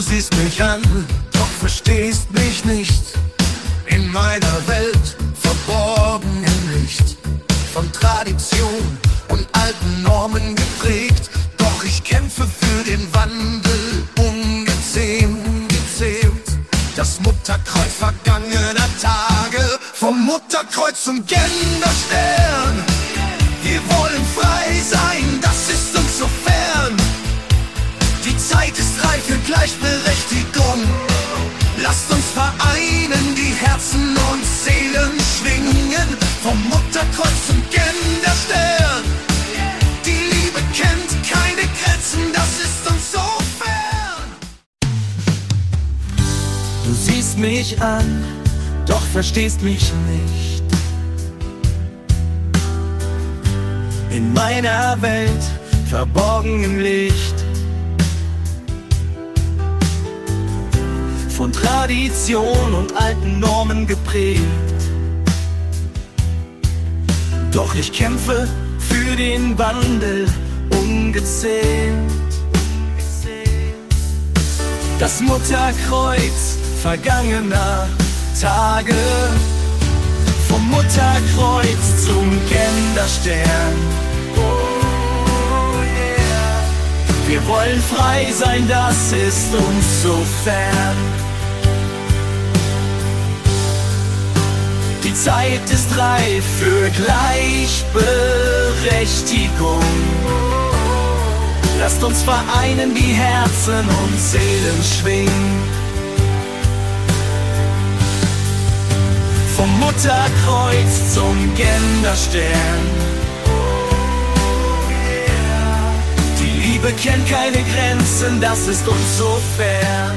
Du siehst mich an, doch verstehst mich nicht. In meiner Welt verborgen im Licht. Von Tradition und alten Normen geprägt. Doch ich kämpfe für den Wandel, ungezähmt. Das Mutterkreuz vergangener Tage. Vom Mutterkreuz zum Genderstern. Für Gleichberechtigung. Lasst uns vereinen, die Herzen und Seelen schwingen. Vom Mutterkreuz zum Genderstern. Die Liebe kennt keine Grenzen, das ist uns so fern. Du siehst mich an, doch verstehst mich nicht. In meiner Welt, verborgen im Licht. Von Tradition und alten Normen geprägt. Doch ich kämpfe für den Wandel ungezähmt. Das Mutterkreuz vergangener Tage. Vom Mutterkreuz zum Genderstern. Oh. Wir wollen frei sein, das ist uns so fern. Die Zeit ist reif für Gleichberechtigung. Lasst uns vereinen, die Herzen und Seelen schwingen. Vom Mutterkreuz zum Genderstern. Die Liebe kennt keine Grenzen, das ist uns so fern.